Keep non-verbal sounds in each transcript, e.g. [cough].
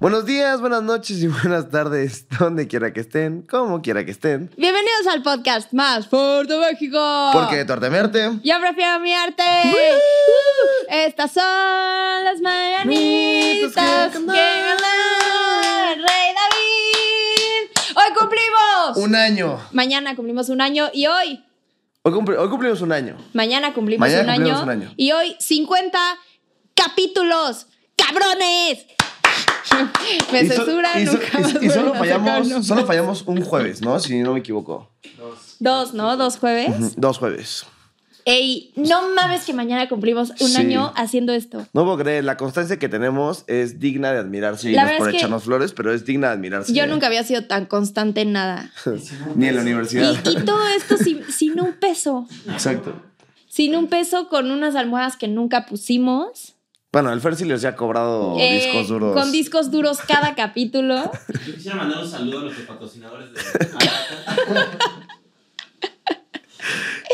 Buenos días, buenas noches y buenas tardes, [laughs] donde quiera que estén, como quiera que estén. Bienvenidos al podcast más fuerte de México. Porque de tu arte mi arte. Yo prefiero mi arte. Uh, estas son las mañanitas que que ganó el Rey David. Hoy cumplimos. Un año. Mañana cumplimos un año y hoy, Hoy, cumpli- hoy cumplimos un año. mañana cumplimos, Mañana un, cumplimos año, un año. y hoy 50 capítulos. ¡Cabrones! [laughs] Me Y censuran, so- nunca y- más y solo fallamos, solo fallamos un jueves, ¿no? Si no me equivoco. Dos, ¿no? Dos jueves. Dos jueves. Ey, no mames que mañana cumplimos un Sí. año haciendo esto. No puedo creer, la constancia que tenemos es digna de admirarse. Y La no es por es que- echarnos flores, pero es digna de admirarse. Yo nunca había sido tan constante en nada. [laughs] Ni en la universidad. y todo esto sin, sin un peso. Exacto. Sin un peso con unas almohadas que nunca pusimos. Bueno, el Fer sí les ha cobrado Eh, discos duros. Con discos duros cada capítulo. [laughs] Yo quisiera mandar un saludo a nuestros patrocinadores de. [laughs]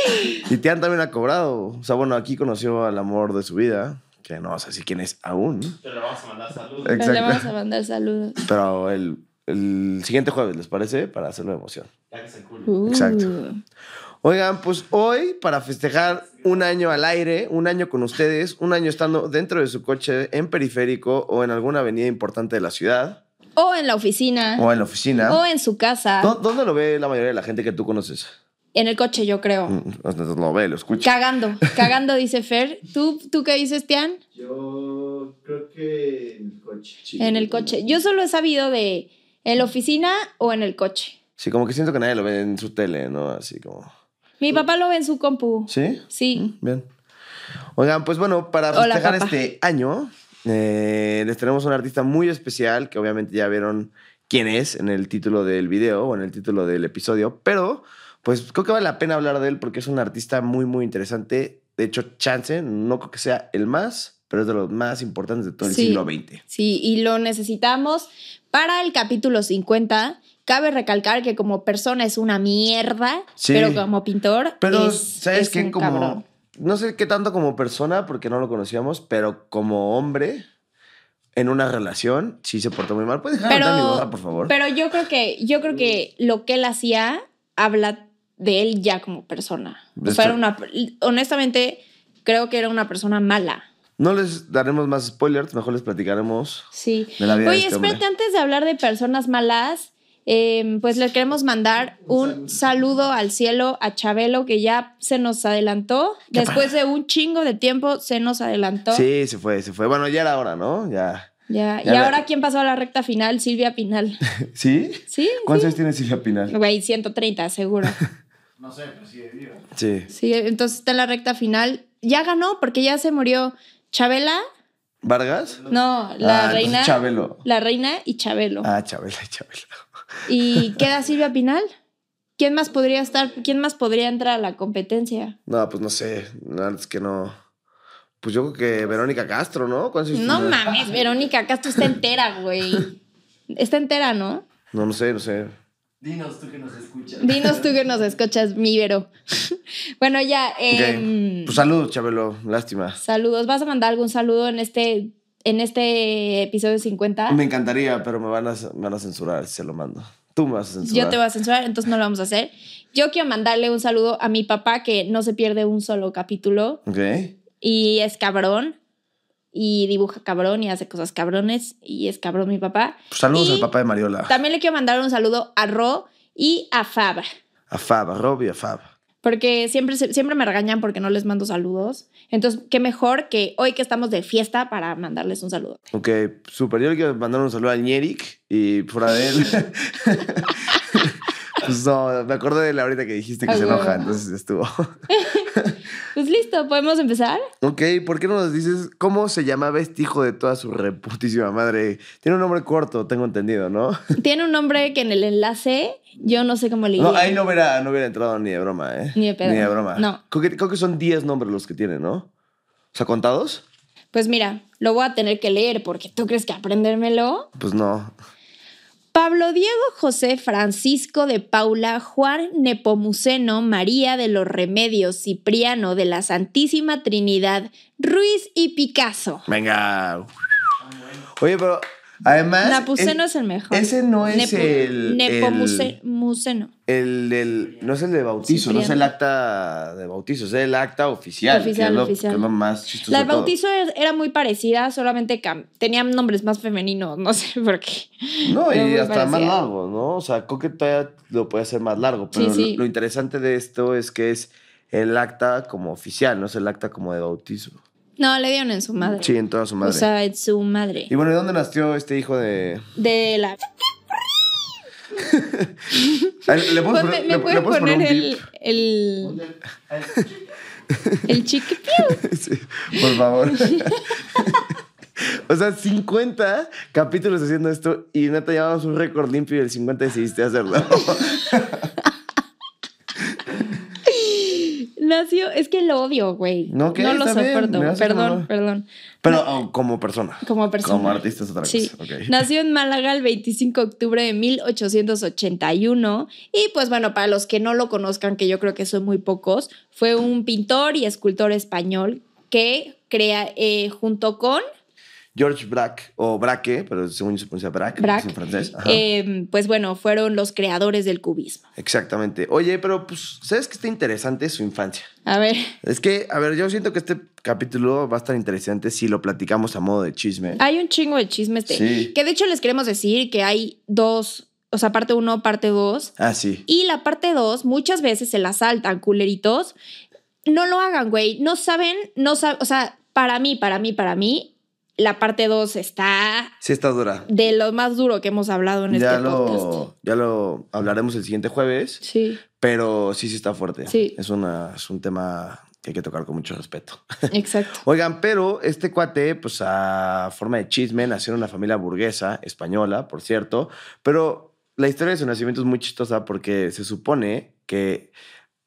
[laughs] Y Tian también ha cobrado. O sea, bueno, aquí conoció al amor de su vida, que no sé si quién es aún, Pero le vamos a mandar saludos. Pero le Exacto. vamos a mandar saludos. pero el, el siguiente jueves, ¿les parece? Para hacerlo de emoción. Ya que se cool. Uh. Exacto. Oigan, pues hoy, para festejar un año al aire, un año con ustedes, un año estando dentro de su coche, en periférico o en alguna avenida importante de la ciudad, O en la oficina. o en la oficina. O en su casa. ¿Dó- ¿Dónde lo ve la mayoría de la gente que tú conoces? En el coche, yo creo. Mm, no Lo ve, lo escucha. Cagando. [laughs] Cagando, dice Fer. ¿Tú, ¿Tú qué dices, Tian? Yo creo que en el coche. En el coche. Yo solo he sabido de en la oficina o en el coche. Sí, como que siento que nadie lo ve en su tele, ¿no? Así como... Mi papá lo ve en su compu. ¿Sí? Sí. Bien. Oigan, pues bueno, para Hola, festejar papá. este año, eh, les tenemos un artista muy especial que obviamente ya vieron quién es en el título del video o en el título del episodio, pero pues creo que vale la pena hablar de él porque es un artista muy, muy interesante. De hecho, Chance, no creo que sea el más, pero es de los más importantes de todo el Sí. siglo XX. Sí, y lo necesitamos para el capítulo 50. Cabe recalcar que como persona es una mierda, Sí. pero como pintor Pero, es, ¿sabes es qué? Como, cabrón. no sé qué tanto como persona, porque no lo conocíamos, pero como hombre, en una relación, sí se portó muy mal. ¿Puedes dejar de Pero, mi boda, por favor? pero yo creo que yo creo que lo que él hacía habla de él ya como persona. O sea, era una, honestamente creo que era una persona mala. No les daremos más spoilers, mejor les platicaremos. Sí. De la vida de Oye, este espérate, antes de hablar de personas malas, eh, pues le queremos mandar un saludo al cielo a Chabelo, que ya se nos adelantó. ¿Qué Después de un chingo de tiempo, se nos adelantó. Sí, se fue, se fue. Bueno, ya era hora, ¿no? Ya. Ya. Ya y la- ahora, ¿quién pasó a la recta final? Silvia Pinal. [laughs] ¿Sí? Sí, ¿Cuántos años tiene Silvia Pinal? güey, 130, seguro. [laughs] No sé, pero sigue viva. Sí. Sí, entonces está en la recta final. Ya ganó porque ya se murió Chabela. ¿Vargas? No, la Ah, reina. Chabelo. La reina y Chabelo. Ah, Chabela, [laughs] Chabela. ¿Y queda Silvia Pinal? ¿Quién más podría estar? ¿Quién más podría entrar a la competencia? No, pues no sé. No, es que no. Pues yo creo que Verónica Castro, ¿no? ¿Cuántos años No mames, Verónica Castro está entera, güey. Está entera, ¿no? No, no sé, no sé. Dinos tú que nos escuchas. Dinos tú que nos [laughs] escuchas, mi Vero. [laughs] bueno, ya. Ok. em, Pues saludos, Chabelo. Lástima. saludos. ¿Vas a mandar algún saludo en este, en este episodio 50? Me encantaría, pero me van a, me van a censurar si se lo mando. Tú me vas a censurar. Yo te voy a censurar, entonces no lo vamos a hacer. Yo quiero mandarle un saludo a mi papá que no se pierde un solo capítulo Ok. y es cabrón y dibuja cabrón y hace cosas cabrones y es cabrón mi papá. Pues saludos Y al papá de Mariola. También le quiero mandar un saludo a Ro y a Fab, A Fab, a Rob y a Fab. porque siempre, siempre me regañan porque no les mando saludos. Entonces, qué mejor que hoy que estamos de fiesta para mandarles un saludo. Ok, súper. Yo le quiero mandar un saludo al Ñeric y fuera de él. [laughs] [laughs] pues no, me acordé de la ahorita que dijiste que se enoja, entonces estuvo. [laughs] [laughs] Pues listo, ¿podemos empezar? ok, ¿por qué no nos dices cómo se llamaba este hijo de toda su reputísima madre? Tiene un nombre corto, tengo entendido, ¿no? [laughs] Tiene un nombre que en el enlace yo no sé cómo le No, ahí no hubiera, no hubiera entrado ni de broma, ¿eh? Ni de pedo. Ni de broma. No. Creo que, creo que son 10 nombres los que tiene, ¿no? O sea, ¿contados? Pues mira, lo voy a tener que leer porque tú crees que aprendérmelo. Pues no. Pablo Diego José Francisco de Paula, Juan Nepomuceno, María de los Remedios, Cipriano de la Santísima Trinidad, Ruiz y Picasso. Venga. Oye, pero además. Napuceno el- es el mejor. Ese no es Nepo- el. Nepomuceno. El, el- no es el de bautizo, no es el acta de bautizo, es el acta oficial. Oficial, que es lo, oficial. que es lo más chistoso. La de todo. bautizo er- era muy parecida, solamente tenían nombres más femeninos, [laughs] no sé por qué. No, y hasta más largo, ¿no? O sea, creo que todavía lo puede hacer más largo, pero Sí, sí. Lo, lo interesante de esto es que es el acta como oficial, no es el acta como de bautizo. No, le dieron en su madre. Sí, en toda su madre. O sea, en su madre. y bueno, ¿de dónde nació este hijo de...? De la. ¿Le puedes Ponme- poner, ¿Me puedes le puedes poner el. El. El. [laughs] Sí, por favor. [laughs] o sea, 50 capítulos haciendo esto y neta llevamos un récord limpio y el 50 decidiste hacerlo. [laughs] Es que lo odio, güey. No. No lo soporto. Perdón, perdón. Pero oh, como persona. Como persona. Como artista es otra Sí. cosa. [laughs] Nació en Málaga el 25 de octubre de 1881 y pues bueno, para los que no lo conozcan, que yo creo que son muy pocos, fue un pintor y escultor español que crea eh, junto con George Braque, o Braque, pero según yo se pronuncia Braque, Braque, en francés. Eh, pues bueno, fueron los creadores del cubismo. Exactamente. Oye, pero pues, ¿sabes qué está interesante? Su infancia. A ver, Es que, a ver, yo siento que este capítulo va a estar interesante si lo platicamos a modo de chisme. hay un chingo de chismes de- Sí. que de hecho les queremos decir que hay dos, o sea, parte uno, parte dos, Ah, sí. Y la parte 2, muchas veces se la saltan, culeritos. No lo hagan, güey. No saben, no saben, o sea, para mí, para mí, para mí, la parte 2 está Sí está dura. de lo más duro que hemos hablado en Ya este podcast. lo, ya lo hablaremos el siguiente jueves, Sí, pero sí, sí está fuerte. Sí. Es, una, es un tema que hay que tocar con mucho respeto. [laughs] exacto. Oigan, pero este cuate, pues a forma de chisme, nació en una familia burguesa, española, por cierto, pero la historia de su nacimiento es muy chistosa porque se supone que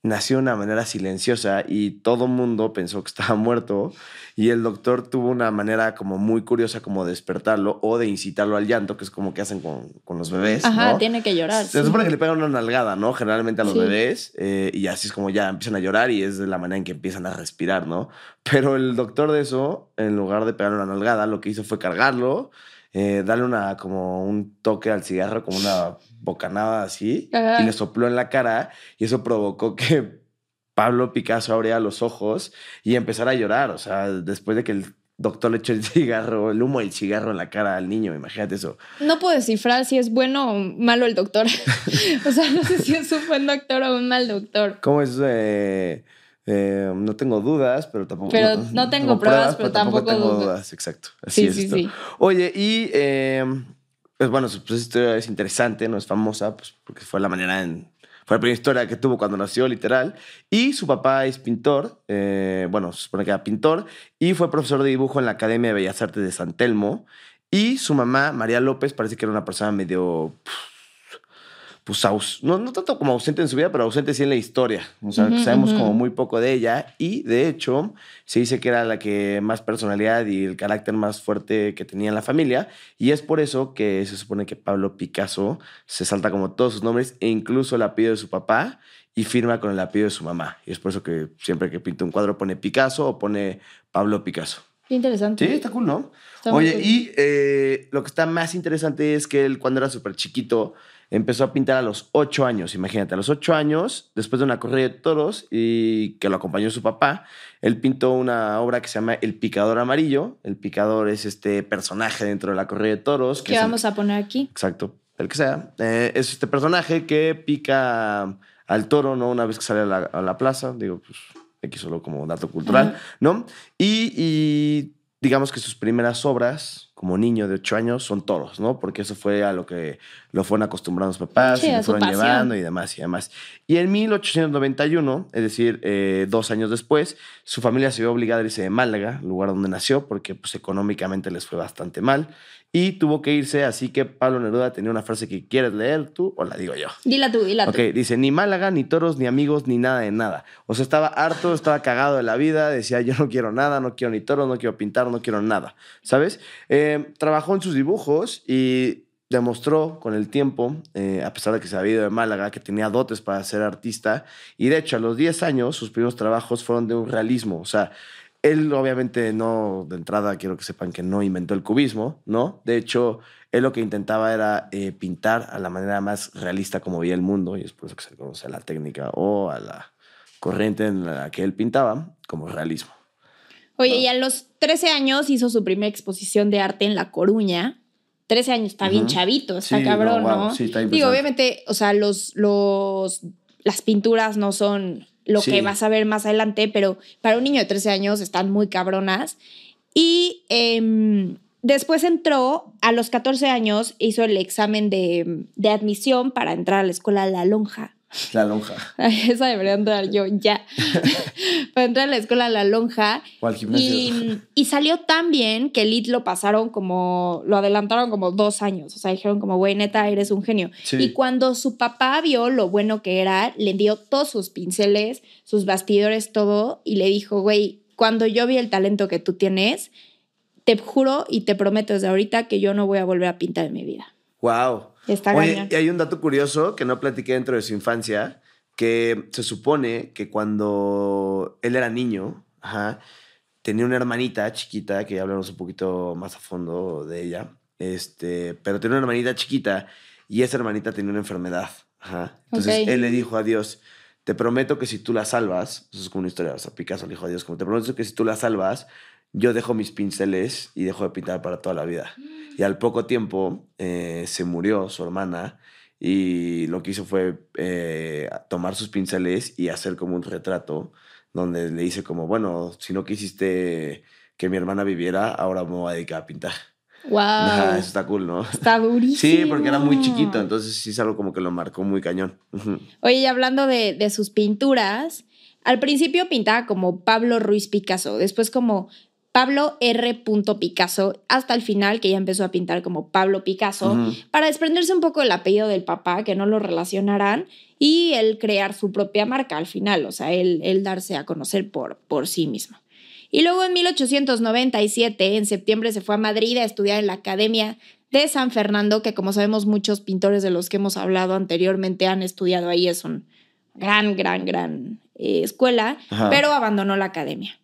nació de una manera silenciosa y todo mundo pensó que estaba [laughs] muerto y el doctor tuvo una manera como muy curiosa como de despertarlo o de incitarlo al llanto, que es como que hacen con, con los bebés. Ajá, ¿no? tiene que llorar. Se sí. supone que le pegan una nalgada, ¿no? Generalmente a los Sí. bebés. eh, y así es como ya empiezan a llorar y es de la manera en que empiezan a respirar, ¿no? Pero el doctor de eso, en lugar de pegarle una nalgada, lo que hizo fue cargarlo, eh, darle una, como un toque al cigarro, como una bocanada así, Ajá. y le sopló en la cara y eso provocó que Pablo Picasso abriera los ojos y empezara a llorar. O sea, después de que el doctor le echó el [laughs] cigarro, el humo del cigarro en la cara al niño, imagínate eso. No puedo descifrar si es bueno o malo el doctor. [laughs] [laughs] o sea, no sé si es un buen doctor o un mal doctor. ¿Cómo es? Eh, eh, no tengo dudas, pero tampoco. Pero no tengo pruebas, pero tampoco tengo dudo. dudas. Exacto. Así Sí, es sí, esto. sí. Oye, y eh, pues bueno, su pues, historia es interesante, no es famosa, pues porque fue la manera en. Fue la primera historia que tuvo cuando nació, literal. Y su papá es pintor, eh, bueno, se supone que era pintor, y fue profesor de dibujo en la Academia de Bellas Artes de San Telmo. Y su mamá, María López, parece que era una persona medio pues aus- no, no tanto como ausente en su vida, pero ausente sí en la historia. O sea, Ujú, sabemos ujú. como muy poco de ella y de hecho se dice que era la que más personalidad y el carácter más fuerte que tenía en la familia y es por eso que se supone que Pablo Picasso se salta como todos sus nombres e incluso el apellido de su papá y firma con el apellido de su mamá. Y es por eso que siempre que pinta un cuadro pone Picasso o pone Pablo Picasso. Qué interesante. Sí, está cool, ¿no? Está Oye, cool. y eh, lo que está más interesante es que él cuando era súper chiquito empezó a pintar a los ocho años, imagínate, a los ocho años, después de una corrida de toros y que lo acompañó su papá, él pintó una obra que se llama El Picador Amarillo. El Picador es este personaje dentro de la corrida de toros. ¿Qué el- vamos a poner aquí? Exacto, el que sea. Eh, es este personaje que pica al toro, ¿no? Una vez que sale a la, a la plaza, digo, pues aquí solo como dato cultural, Ajá. ¿no? Y, y digamos que sus primeras obras como niño de ocho años son toros, ¿no? Porque eso fue a lo que lo fueron acostumbrando los papás Sí, y lo fueron pasión. llevando y demás y demás. Y en 1891, es decir, eh, dos años después, su familia se vio obligada a irse de Málaga, lugar donde nació, porque pues, económicamente les fue bastante mal. Y tuvo que irse, así que Pablo Neruda tenía una frase que quieres leer tú o la digo yo. Dila tú, dila Ok, tú. dice, ni Málaga, ni toros, ni amigos, ni nada de nada. O sea, estaba harto, estaba cagado de la vida, decía, yo no quiero nada, no quiero ni toros, no quiero pintar, no quiero nada, ¿sabes? Eh, trabajó en sus dibujos y demostró con el tiempo, eh, a pesar de que se había ido de Málaga, que tenía dotes para ser artista. Y de hecho, a los 10 años, sus primeros trabajos fueron de un realismo. O sea, él obviamente no, de entrada quiero que sepan que no inventó el cubismo, ¿no? De hecho, él lo que intentaba era eh, pintar a la manera más realista como veía el mundo, y es por eso que se le conoce a la técnica o a la corriente en la que él pintaba como realismo. Oye, y a los 13 años hizo su primera exposición de arte en La Coruña. 13 años, está bien chavito, está Sí, cabrón, no, ¿no? sí, está Digo, obviamente, o sea, los, los, las pinturas no son lo Sí. que vas a ver más adelante, pero para un niño de 13 años están muy cabronas. Y em, después entró, a los 14 años, hizo el examen de, de admisión para entrar a la escuela La Lonja. La lonja. [laughs] Ay, Esa debería entrar yo ya. [laughs] para entrar a la escuela La Lonja. O al gimnasio. Y, y salió tan bien que el IT lo pasaron como, lo adelantaron como dos años. O sea, dijeron como, güey, neta, eres un genio. Sí. Y cuando su papá vio lo bueno que era, le dio todos sus pinceles, sus bastidores, todo, y le dijo, güey, cuando yo vi el talento que tú tienes, te juro y te prometo desde ahorita que yo no voy a volver a pintar en mi vida. Wow. Está Oye, cañón. y hay un dato curioso que no platiqué dentro de su infancia, que se supone que cuando él era niño, ajá, tenía una hermanita chiquita, que ya hablamos un poquito más a fondo de ella, este, pero tenía una hermanita chiquita y esa hermanita tenía una enfermedad. Ajá. Entonces él le dijo a Dios, te prometo que si tú la salvas, eso es como una historia, o sea, Picasso le dijo a Dios, como te prometo que si tú la salvas, yo dejo mis pinceles y dejo de pintar para toda la vida. Y al poco tiempo eh, se murió su hermana y lo que hizo fue eh, tomar sus pinceles y hacer como un retrato donde le dice como, bueno, si no quisiste que mi hermana viviera, ahora me voy a dedicar a pintar. Wow. Ajá, eso está cool, ¿no? Está [laughs] durísimo. Sí, porque era muy chiquito, entonces sí es algo como que lo marcó muy cañón. Oye, y hablando de, de sus pinturas, al principio pintaba como Pablo Ruiz Picasso, después como Pablo R. Picasso, hasta el final que ya empezó a pintar como Pablo Picasso, para desprenderse un poco del apellido del papá, que no lo relacionaran, y él crear su propia marca al final, o sea, él, él darse a conocer por, por sí mismo. Y luego en 1897, en septiembre, se fue a Madrid a estudiar en la Academia de San Fernando, que como sabemos muchos pintores de los que hemos hablado anteriormente han estudiado ahí, es un gran, gran, gran eh, escuela, Ajá. pero abandonó la academia.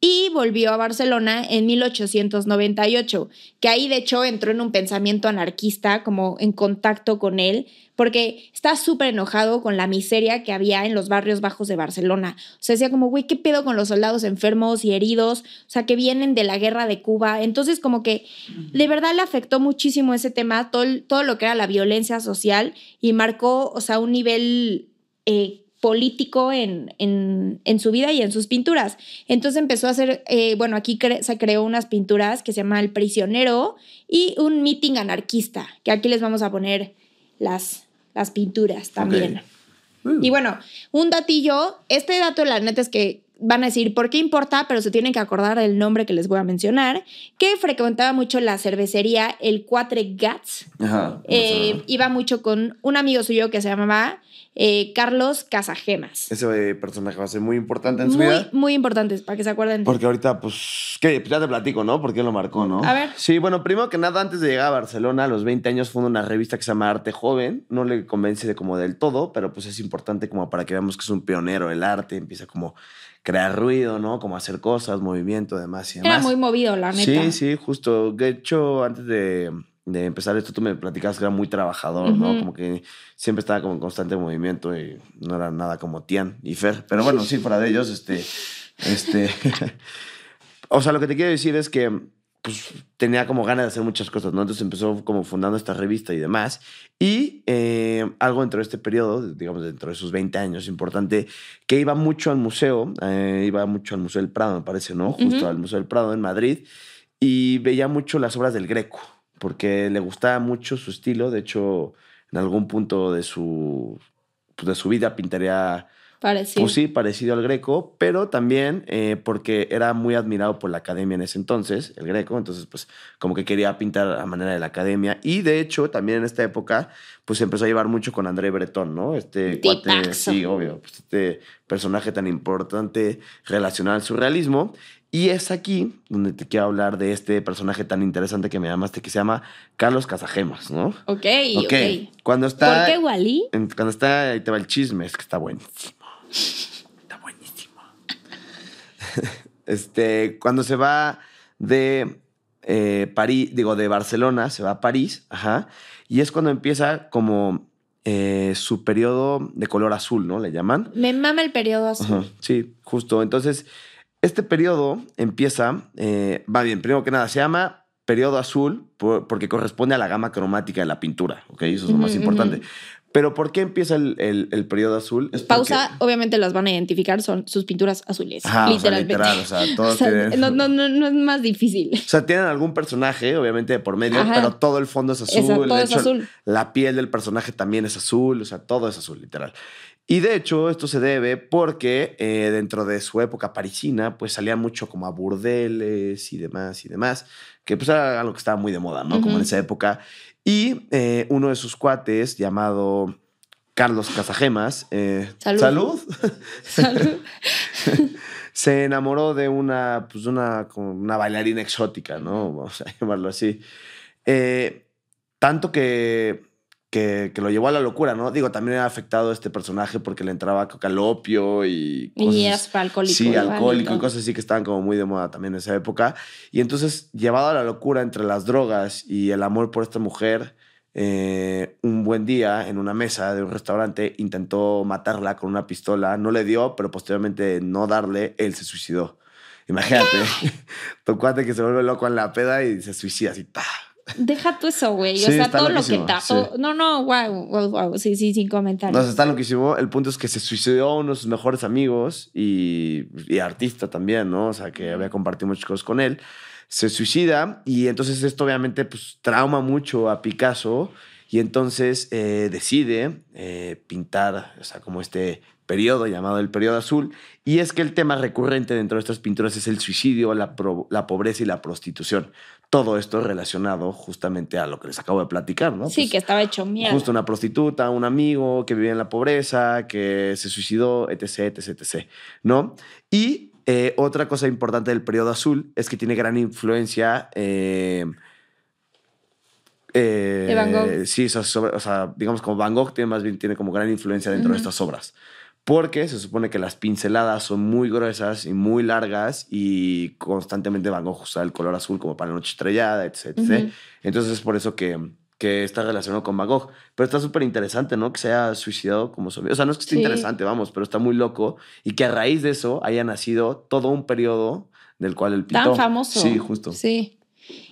Y volvió a Barcelona en 1898, que ahí de hecho entró en un pensamiento anarquista, como en contacto con él, porque está súper enojado con la miseria que había en los barrios bajos de Barcelona. O sea, decía como, güey, ¿qué pedo con los soldados enfermos y heridos? O sea, que vienen de la guerra de Cuba. Entonces, como que de verdad le afectó muchísimo ese tema, todo, todo lo que era la violencia social y marcó, o sea, un nivel eh, político en, en, en su vida y en sus pinturas. Entonces empezó a hacer, eh, bueno, aquí cre- se creó unas pinturas que se llama El Prisionero y un meeting anarquista, que aquí les vamos a poner las, las pinturas también. Uh. Y bueno, un datillo, este dato la neta es que van a decir, ¿por qué importa? Pero se tienen que acordar del nombre que les voy a mencionar, que frecuentaba mucho la cervecería El Cuatre Gats. Ajá. Eh, iba mucho con un amigo suyo que se llamaba eh, Carlos Casagemas. Ese eh, personaje va a ser muy importante en su Muy, vida. muy importantes para que se acuerden. Porque ahorita, pues, ¿qué? Pues ya te platico, ¿no? Porque lo marcó, ¿no? A ver. Sí, bueno, primero que nada, antes de llegar a Barcelona, a los 20 años, funda una revista que se llama Arte Joven. No le convence de como del todo, pero pues es importante como para que veamos que es un pionero del arte. Empieza como crear ruido, ¿no? Como hacer cosas, movimiento, demás y demás. Era muy movido, la neta. Sí, sí, justo. De hecho, antes de, de empezar esto, tú me platicabas que era muy trabajador, ¿no? Ujú. Como que siempre estaba como en constante movimiento y no era nada como Tian y Fer. Pero bueno, sí, fuera de ellos, este. este [laughs] o sea, lo que te quiero decir es que pues, tenía como ganas de hacer muchas cosas, ¿no? Entonces empezó como fundando esta revista y demás. Y eh, algo dentro de este periodo, digamos, dentro de sus 20 años, importante, que iba mucho al museo, eh, iba mucho al Museo del Prado, me parece, ¿no? Justo Ujú. al Museo del Prado en Madrid, y veía mucho las obras del Greco, porque le gustaba mucho su estilo. De hecho, en algún punto de su, pues, de su vida pintaría Parecido. pues sí, parecido al Greco, pero también eh, porque era muy admirado por la academia en ese entonces, el Greco, entonces pues como que quería pintar a manera de la academia y de hecho también en esta época pues se empezó a llevar mucho con André Breton, ¿no? Este cuate, sí, obvio, pues, este personaje tan importante relacionado al surrealismo. Y es aquí donde te quiero hablar de este personaje tan interesante que me llamaste, que se llama Carlos Casagemas, ¿no? Ok, Ok. ok. Cuando está. ¿Por qué Wally? en- cuando está, ahí te va el chisme, es que está buenísimo. Está buenísimo. [laughs] este, cuando se va de eh, París, digo, de Barcelona, se va a París, ajá, y es cuando empieza como eh, su periodo de color azul, ¿no? Le llaman. Me mama el periodo azul. Ajá, sí, justo. Entonces, este periodo empieza, eh, va bien, primero que nada, se llama periodo azul por- porque corresponde a la gama cromática de la pintura, ¿ok? Eso es lo más importante. Pero ¿por qué empieza el, el- el periodo azul? Es porque- Pausa, obviamente las van a identificar, son sus pinturas azules. Ajá, o sea, literalmente. literal, o sea, todos [laughs] O sea, tienen... no, no, no, no es más difícil. O sea, tienen algún personaje, obviamente, de por medio, Ajá. pero todo el fondo es azul. Esa- todo de es hecho, azul. La piel del personaje también es azul, o sea, todo es azul, literal. Y de hecho, esto se debe porque eh, dentro de su época parisina, pues salía mucho como a burdeles y demás y demás, que pues era algo que estaba muy de moda, ¿no? Como en esa época. Y eh, uno de sus cuates, llamado Carlos Casagemas, eh, Salud. salud [laughs] Salud. [laughs] se enamoró de una, pues una, como una bailarina exótica, ¿no? Vamos a [laughs] llamarlo así. Tanto que, que, que lo llevó a la locura, ¿no? Digo, también ha afectado a este personaje porque le entraba coca al opio y cosas. Y es alcohólico. Sí, alcohólico y cosas así que estaban como muy de moda también en esa época. Y entonces, llevado a la locura entre las drogas y el amor por esta mujer, eh, un buen día en una mesa de un restaurante intentó matarla con una pistola. No le dio, pero posteriormente no darle, él se suicidó. Imagínate, [laughs] tu cuate que se vuelve loco en la peda y se suicida así. ¡pah! Deja tú eso, güey. Sí, o sea, todo lo que loquísimo, trató. No, no, wow, wow, wow. Sí, sí, sin comentarios. No, está loquísimo. El punto es que se suicidó uno de sus mejores amigos y, y artista también, ¿no? O sea, que había compartido muchas cosas con él. Se suicida y entonces esto obviamente pues trauma mucho a Picasso y entonces eh, decide eh, pintar, o sea, como este periodo llamado el periodo azul. Y es que el tema recurrente dentro de estas pinturas es el suicidio, la, la pobreza y la prostitución. Todo esto relacionado justamente a lo que les acabo de platicar, ¿no? sí, Pues, que estaba hecho mierda. Justo una prostituta, un amigo que vivía en la pobreza, que se suicidó, etc, etc, etc. ¿No? Y eh, otra cosa importante del periodo azul es que tiene gran influencia. eh, eh, De Van Gogh. Sí, o sea, sobre- o sea, digamos como Van Gogh tiene más bien tiene como gran influencia dentro de estas obras. Porque se supone que las pinceladas son muy gruesas y muy largas y constantemente Van Gogh usa el color azul como para la noche estrellada, etc. Entonces es por eso que, que está relacionado con Van Gogh. Pero está súper interesante, ¿no? Que se haya suicidado como sobre... O sea, no es que esté Sí. interesante, vamos, pero está muy loco. Y que a raíz de eso haya nacido todo un periodo del cual él pintó. Tan famoso. Sí, justo. Sí.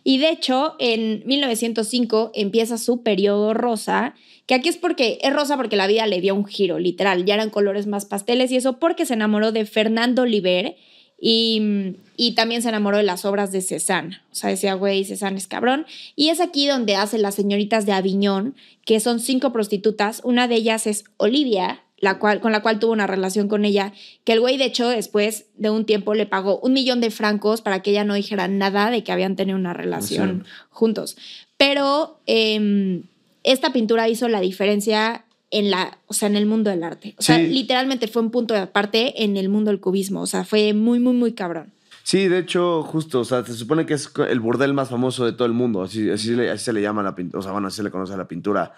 Y de hecho, en 1905 empieza su periodo rosa, que aquí es porque es rosa porque la vida le dio un giro, literal. Ya eran colores más pasteles y eso porque se enamoró de Fernando Oliver y, y también se enamoró de las obras de Cézanne. O sea, decía, güey, Cézanne es cabrón. Y es aquí donde hace las señoritas de Aviñón, que son cinco prostitutas. Una de ellas es Olivia, la cual, con la cual tuvo una relación con ella, que el güey de hecho después de un tiempo le pagó un millón de francos para que ella no dijera nada de que habían tenido una relación juntos. Pero em, esta pintura hizo la diferencia en la, o sea, en el mundo del arte. O sea, Sí. literalmente fue un punto de aparte en el mundo del cubismo. O sea, fue muy, muy, muy cabrón. Sí, de hecho, justo, o sea, se supone que es el burdel más famoso de todo el mundo, así, así, así se le llama la pintura, o sea, bueno, así se le conoce a la pintura.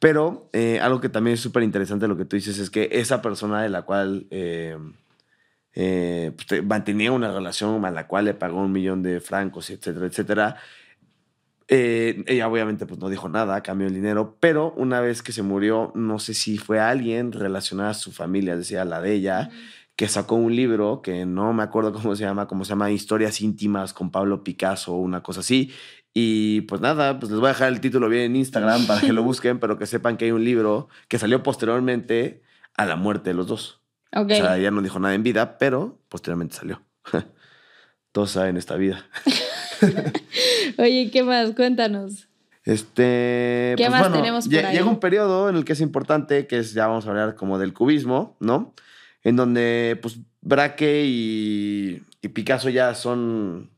Pero eh, algo que también es súper interesante lo que tú dices es que esa persona de la cual eh, eh, pues, te- mantenía una relación a la cual le pagó un millón de francos, etcétera, etcétera, ella obviamente pues no dijo nada, cambió el dinero, pero una vez que se murió, no sé si fue alguien relacionado a su familia, decía la de ella, que sacó un libro que no me acuerdo cómo se llama, cómo se llama Historias íntimas con Pablo Picasso, una cosa así. Y pues nada, pues les voy a dejar el título bien en Instagram para que lo [laughs] busquen, pero que sepan que hay un libro que salió posteriormente a la muerte de los dos. Ok. O sea, ella no dijo nada en vida, pero posteriormente salió. [laughs] Todos saben esta vida. [laughs] Oye, ¿qué más? Cuéntanos. Este, ¿Qué pues, más bueno, tenemos por ahí? Llega un periodo en el que es importante, que es, ya vamos a hablar como del cubismo, ¿no? En donde, pues, Braque y, y Picasso ya son,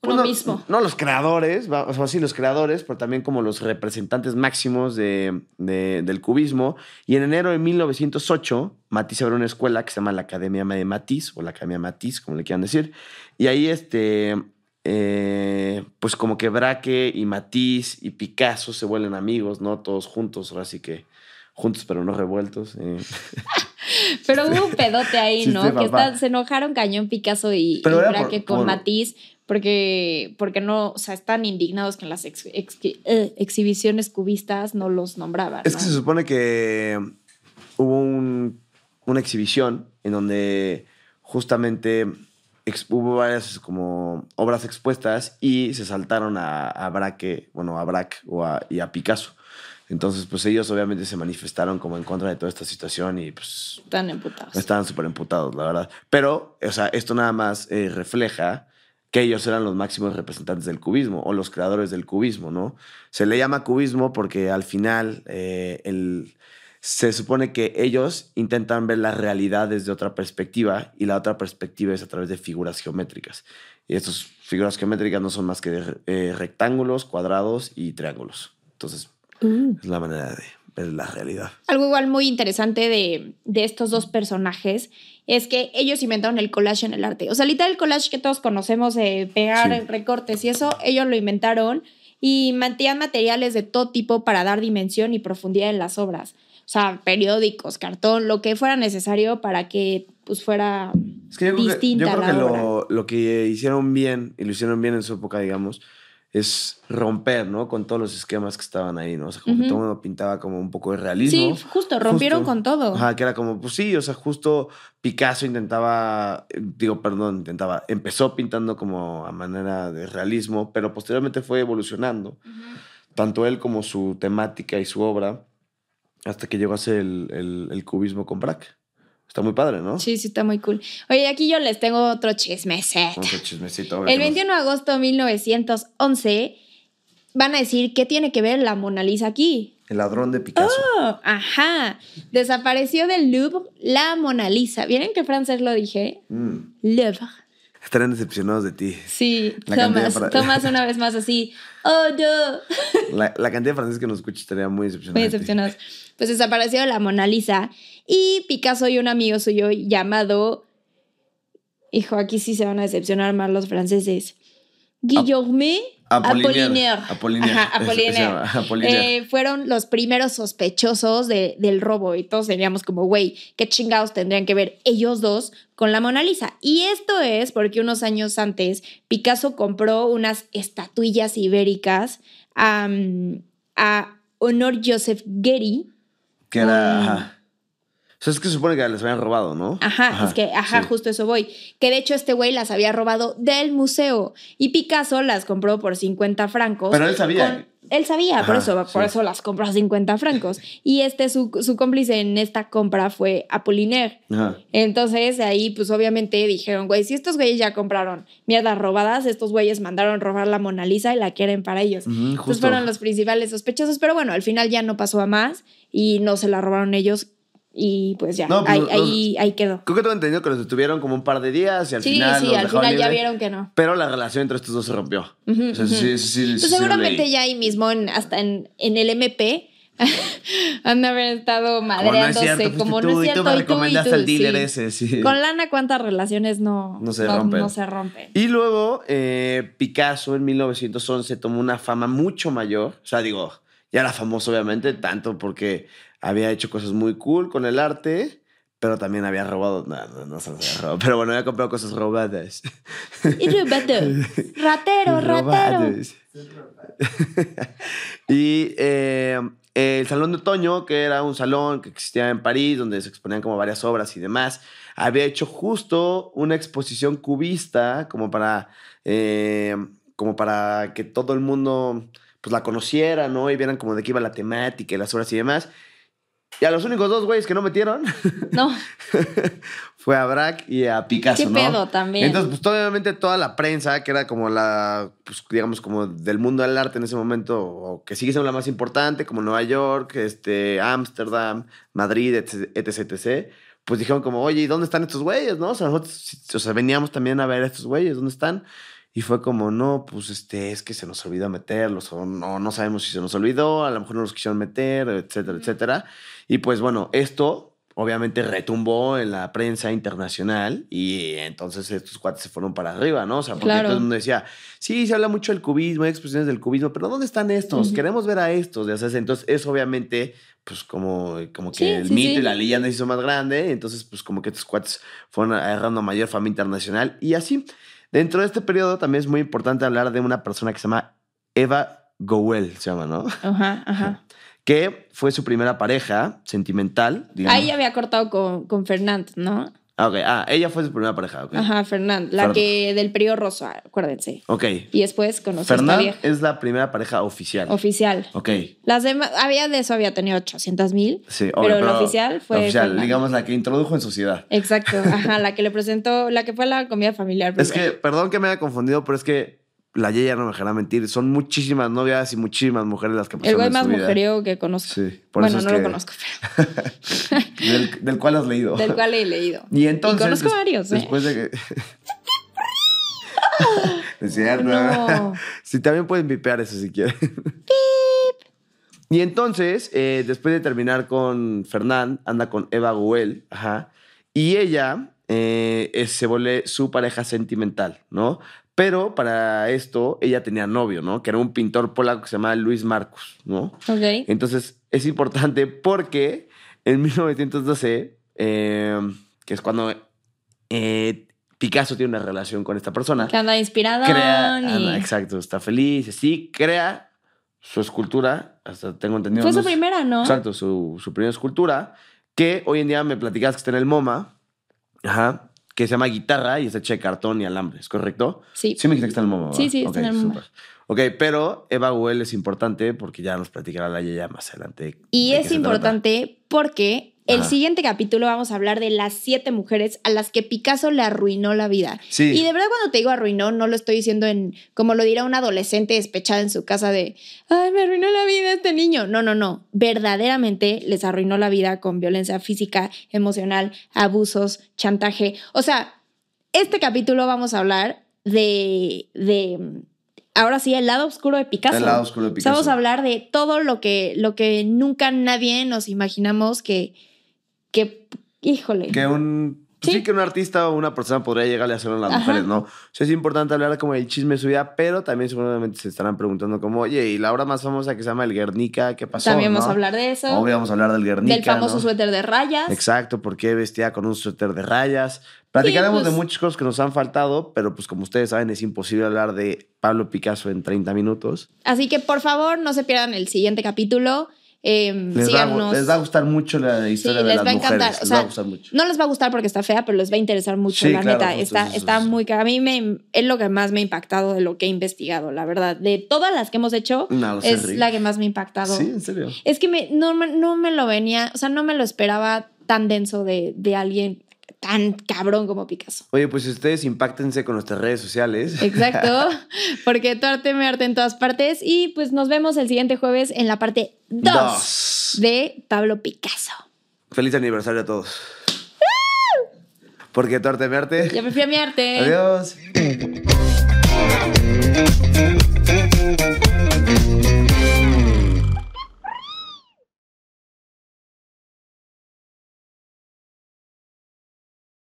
pues Uno no, mismo. No los creadores, o sea, sí, los creadores, pero también como los representantes máximos de, de- del cubismo. Y en enero de 1908, Matisse abrió una escuela que se llama la Academia de Matisse, o la Academia Matisse, como le quieran decir. Y ahí, este, eh, pues como que Braque y Matisse y Picasso se vuelven amigos, ¿no? Todos juntos, ahora sí que juntos pero no revueltos. eh. [laughs] [laughs] Pero hubo un pedote ahí, ¿no? que está- se enojaron cañón Picasso y, Pero y era Braque por- con por- Matisse porque, porque no, o sea, están indignados que en las ex- ex- eh, exhibiciones cubistas no los nombraban. Es ¿no? que se supone que hubo un- una exhibición en donde justamente hubo varias como obras expuestas y se saltaron a, a Braque, bueno, a Braque o a- y a Picasso. Entonces, pues ellos obviamente se manifestaron como en contra de toda esta situación y pues Están emputados. estaban súper emputados, la verdad. Pero, o sea, esto nada más eh, refleja que ellos eran los máximos representantes del cubismo o los creadores del cubismo, ¿no? Se le llama cubismo porque al final eh, el- se supone que ellos intentan ver la realidad desde otra perspectiva y la otra perspectiva es a través de figuras geométricas. Y estas figuras geométricas no son más que eh, rectángulos, cuadrados y triángulos. Entonces, Uh. es la manera de ver la realidad. Algo igual muy interesante de, de estos dos personajes es que ellos inventaron el collage en el arte. O sea, literal el collage que todos conocemos de pegar Sí. recortes y eso, ellos lo inventaron y mantenían materiales de todo tipo para dar dimensión y profundidad en las obras. O sea, periódicos, cartón, lo que fuera necesario para que pues fuera Es que yo creo que, distinta yo creo la que obra. lo, lo que hicieron bien, y lo hicieron bien en su época, digamos, es romper, ¿no? Con todos los esquemas que estaban ahí, ¿no? O sea, como que todo el mundo pintaba como un poco de realismo. Sí, justo, rompieron Justo. con todo. Ajá, que era como, pues sí, o sea, justo Picasso intentaba, eh, digo, perdón, intentaba, empezó pintando como a manera de realismo, pero posteriormente fue evolucionando, tanto él como su temática y su obra, hasta que llegó a ser el, el- el cubismo con Braque. Está muy padre, ¿no? Sí, sí, está muy cool. Oye, aquí yo les tengo otro chismecito. a ver El qué nos- 21 de agosto de 1911 van a decir qué tiene que ver la Mona Lisa aquí. El ladrón de Picasso. Oh, ajá. Desapareció del Louvre la Mona Lisa. ¿Vieron qué francés lo dije? Mm. Louvre. Estarán decepcionados de ti. Sí, La Tomás, Tomás una vez más así. Oh, no. La, la cantidad de franceses que nos escucha estaría muy decepcionada. Muy de decepcionados. Pues desapareció la Mona Lisa y Picasso y un amigo suyo llamado. Hijo, aquí sí se van a decepcionar más los franceses. Guillaume Apollinaire. Apollinaire. Ajá, Apollinaire. llama, Apollinaire. Eh, fueron los primeros sospechosos de- del robo y todos teníamos como, güey, qué chingados tendrían que ver ellos dos con la Mona Lisa. Y esto es porque unos años antes Picasso compró unas estatuillas ibéricas a Honor Joseph Getty. que era. Ajá. O sea, es que se supone que les habían robado, ¿no? Ajá, es que, ajá, sí. justo eso voy. Que de hecho este güey las había robado del museo y Picasso las compró por 50 francos. Pero él sabía. con- él sabía, por eso, por eso las compró a 50 francos. Y este, su, su cómplice en esta compra fue Apollinaire. Ajá. Entonces ahí, pues obviamente dijeron, güey, si estos güeyes ya compraron mierdas robadas, estos güeyes mandaron robar la Mona Lisa y la quieren para ellos. Ujú, Entonces justo. fueron los principales sospechosos, pero bueno, al final ya no pasó a más y no se la robaron ellos y pues ya, No, pues, ahí, los- ahí, ahí quedó. Creo que tengo entendido que los detuvieron como un par de días y al Sí, final. sí, los al final ya vieron que no. Pero la relación entre estos dos se rompió. O sea, sí, sí, sí, sí, Pues sí seguramente ya ahí mismo, en- hasta en, en el MP, [laughs] han de haber estado Como no es madreándose, cierto, como tú, no es y cierto, tú y tú, y recomendaste tú, al dealer sí. ese, sí. Con lana, ¿cuántas relaciones no, No se rompen. no se rompen? Y luego eh, Picasso en 1911 tomó una fama mucho mayor. O sea, digo, ya era famoso obviamente, tanto porque había hecho cosas muy cool con el arte, pero también había robado, no, no, no se había robado, pero bueno, había comprado cosas robadas. Y [laughs] ratero, ratero, ratero. [laughs] Y eh, el Salón de Otoño, que era un salón que existía en París, donde se exponían como varias obras y demás, había hecho justo una exposición cubista como para, eh, como para que todo el mundo pues, la conociera, ¿no? Y vieran como de qué iba la temática y las obras y demás. Y a los únicos dos güeyes que no metieron [laughs] No, fue a Braque y a Picasso, qué ¿no? pedo también. Entonces, pues obviamente toda la prensa, que era como la, pues, digamos, como del mundo del arte en ese momento, o que sigue siendo la más importante, como Nueva York, este, Ámsterdam, Madrid, etc, etc, pues dijeron como, oye, ¿y dónde están estos güeyes, no? O sea, nosotros, o sea, veníamos también a ver a estos güeyes, ¿dónde están? Y fue como, no, pues este, es que se nos olvidó meterlos, o no, no sabemos si se nos olvidó, a lo mejor no los quisieron meter, etcétera, etcétera. Y pues bueno, esto obviamente retumbó en la prensa internacional y entonces estos cuates se fueron para arriba, ¿no? O sea, porque Claro. todo el mundo decía, sí, se habla mucho del cubismo, hay expresiones del cubismo, pero ¿dónde están estos? Queremos ver a estos. ya sabes. Entonces, eso obviamente, pues como, como que Sí, el sí, mito sí. y la leyenda se hizo más grande, entonces, pues como que estos cuates fueron agarrando mayor fama internacional y así. Dentro de este periodo también es muy importante hablar de una persona que se llama Eva Gowell, se llama, ¿no? Ajá, ajá. [laughs] Que fue su primera pareja sentimental. digamos. Ahí ya había cortado con, con Fernand, ¿no? Ah, ok. Ah, ella fue su primera pareja, ok. Ajá, Fernand. La Fernand. que del periodo rosa, acuérdense. Ok. Y después conoció a esta Fernand vieja. es la primera pareja oficial. Oficial. ok. Las demás, había de eso, había tenido 800 mil. Sí, Pero obvio, la oficial fue la oficial, Fernand. digamos la que introdujo en sociedad. Exacto, [laughs] ajá, la que le presentó, la que fue a la comida familiar. Es primero. que, perdón que me haya confundido, pero es que la Yeya no me dejará mentir. Son muchísimas novias y muchísimas mujeres las que El pasaron güey en más mujeriego que conozco. Sí, por bueno, eso es no que- lo conozco, pero [laughs] Del, del cual has leído. del cual he leído. Y entonces. conozco des- varios, ¿eh? Después de que. [laughs] es cierto. No. [laughs] Sí, también pueden vipear eso si quieren. Y entonces, eh, después de terminar con Fernán, anda con Eva Goel, ajá, y ella eh, se vuelve su pareja sentimental, ¿no? Pero para esto, ella tenía novio, ¿no? Que era un pintor polaco que se llamaba Luis Marcus, ¿no? Ok. Entonces, es importante porque en [laughs] 1912, eh, que es cuando eh, Picasso tiene una relación con esta persona, Que anda inspirado. crea, y... anda, exacto, está feliz, sí, crea su escultura, hasta tengo entendido. Fue su primera, ¿no? Exacto, su, su primera escultura, que hoy en día me platicas que está en el MoMA, ajá, que se llama guitarra y está hecha de cartón y alambre, ¿es correcto? Sí. Sí me dijiste que está en el MoMA. Sí, sí, está en el MoMA. Ok, pero Eva Goel es importante porque ya nos platicará la Yaya más adelante. Y es importante porque el Ajá. siguiente capítulo vamos a hablar de las siete mujeres a las que Picasso le arruinó la vida. Sí. Y de verdad cuando te digo arruinó, no lo estoy diciendo en, como lo dirá un adolescente despechada en su casa de, ay, me arruinó la vida este niño. No, no, no. Verdaderamente les arruinó la vida con violencia física, emocional, abusos, chantaje. O sea, este capítulo vamos a hablar de, de ahora sí, el lado oscuro de Picasso. El lado oscuro de O sea, Picasso. vamos a hablar de todo lo que, lo que nunca nadie nos imaginamos que, que híjole. que un pues sí. Sí. que un artista o una persona podría llegarle a hacer a las Ajá. mujeres, ¿no? O sea, es importante hablar como del chisme de su vida, pero también seguramente se estarán preguntando como, oye, y la obra más famosa que se llama El Guernica, ¿qué pasó? También vamos no? a hablar de eso. Obvio vamos a hablar del Guernica, del famoso ¿no? suéter de rayas. Exacto, por qué vestía con un suéter de rayas. Platicaremos pues- de muchas cosas que nos han faltado, pero pues como ustedes saben es imposible hablar de Pablo Picasso en 30 minutos. Así que por favor, no se pierdan el siguiente capítulo. Eh, Les va, síganos. les va a gustar mucho la historia de les las va a mujeres. encantar. O les va a gustar mucho. No les va a gustar porque está fea, pero les va a interesar mucho, Sí, la claro, neta. está eso, está eso. muy... A mí me, es lo que más me ha impactado de lo que he investigado, la verdad. De todas las que hemos hecho, No, es la que más me ha impactado. Sí, en serio. Es que me, no, me- no me lo venía, o sea, no me lo esperaba tan denso de, de alguien tan cabrón como Picasso. Oye, pues ustedes impactense con nuestras redes sociales. Exacto, [laughs] porque tu arte me arte en todas partes. Y pues nos vemos el siguiente jueves en la parte 2 Dos. de Pablo Picasso. Feliz aniversario a todos. Porque tu arte me arte. Ya me fui a mi arte. Adiós. [laughs]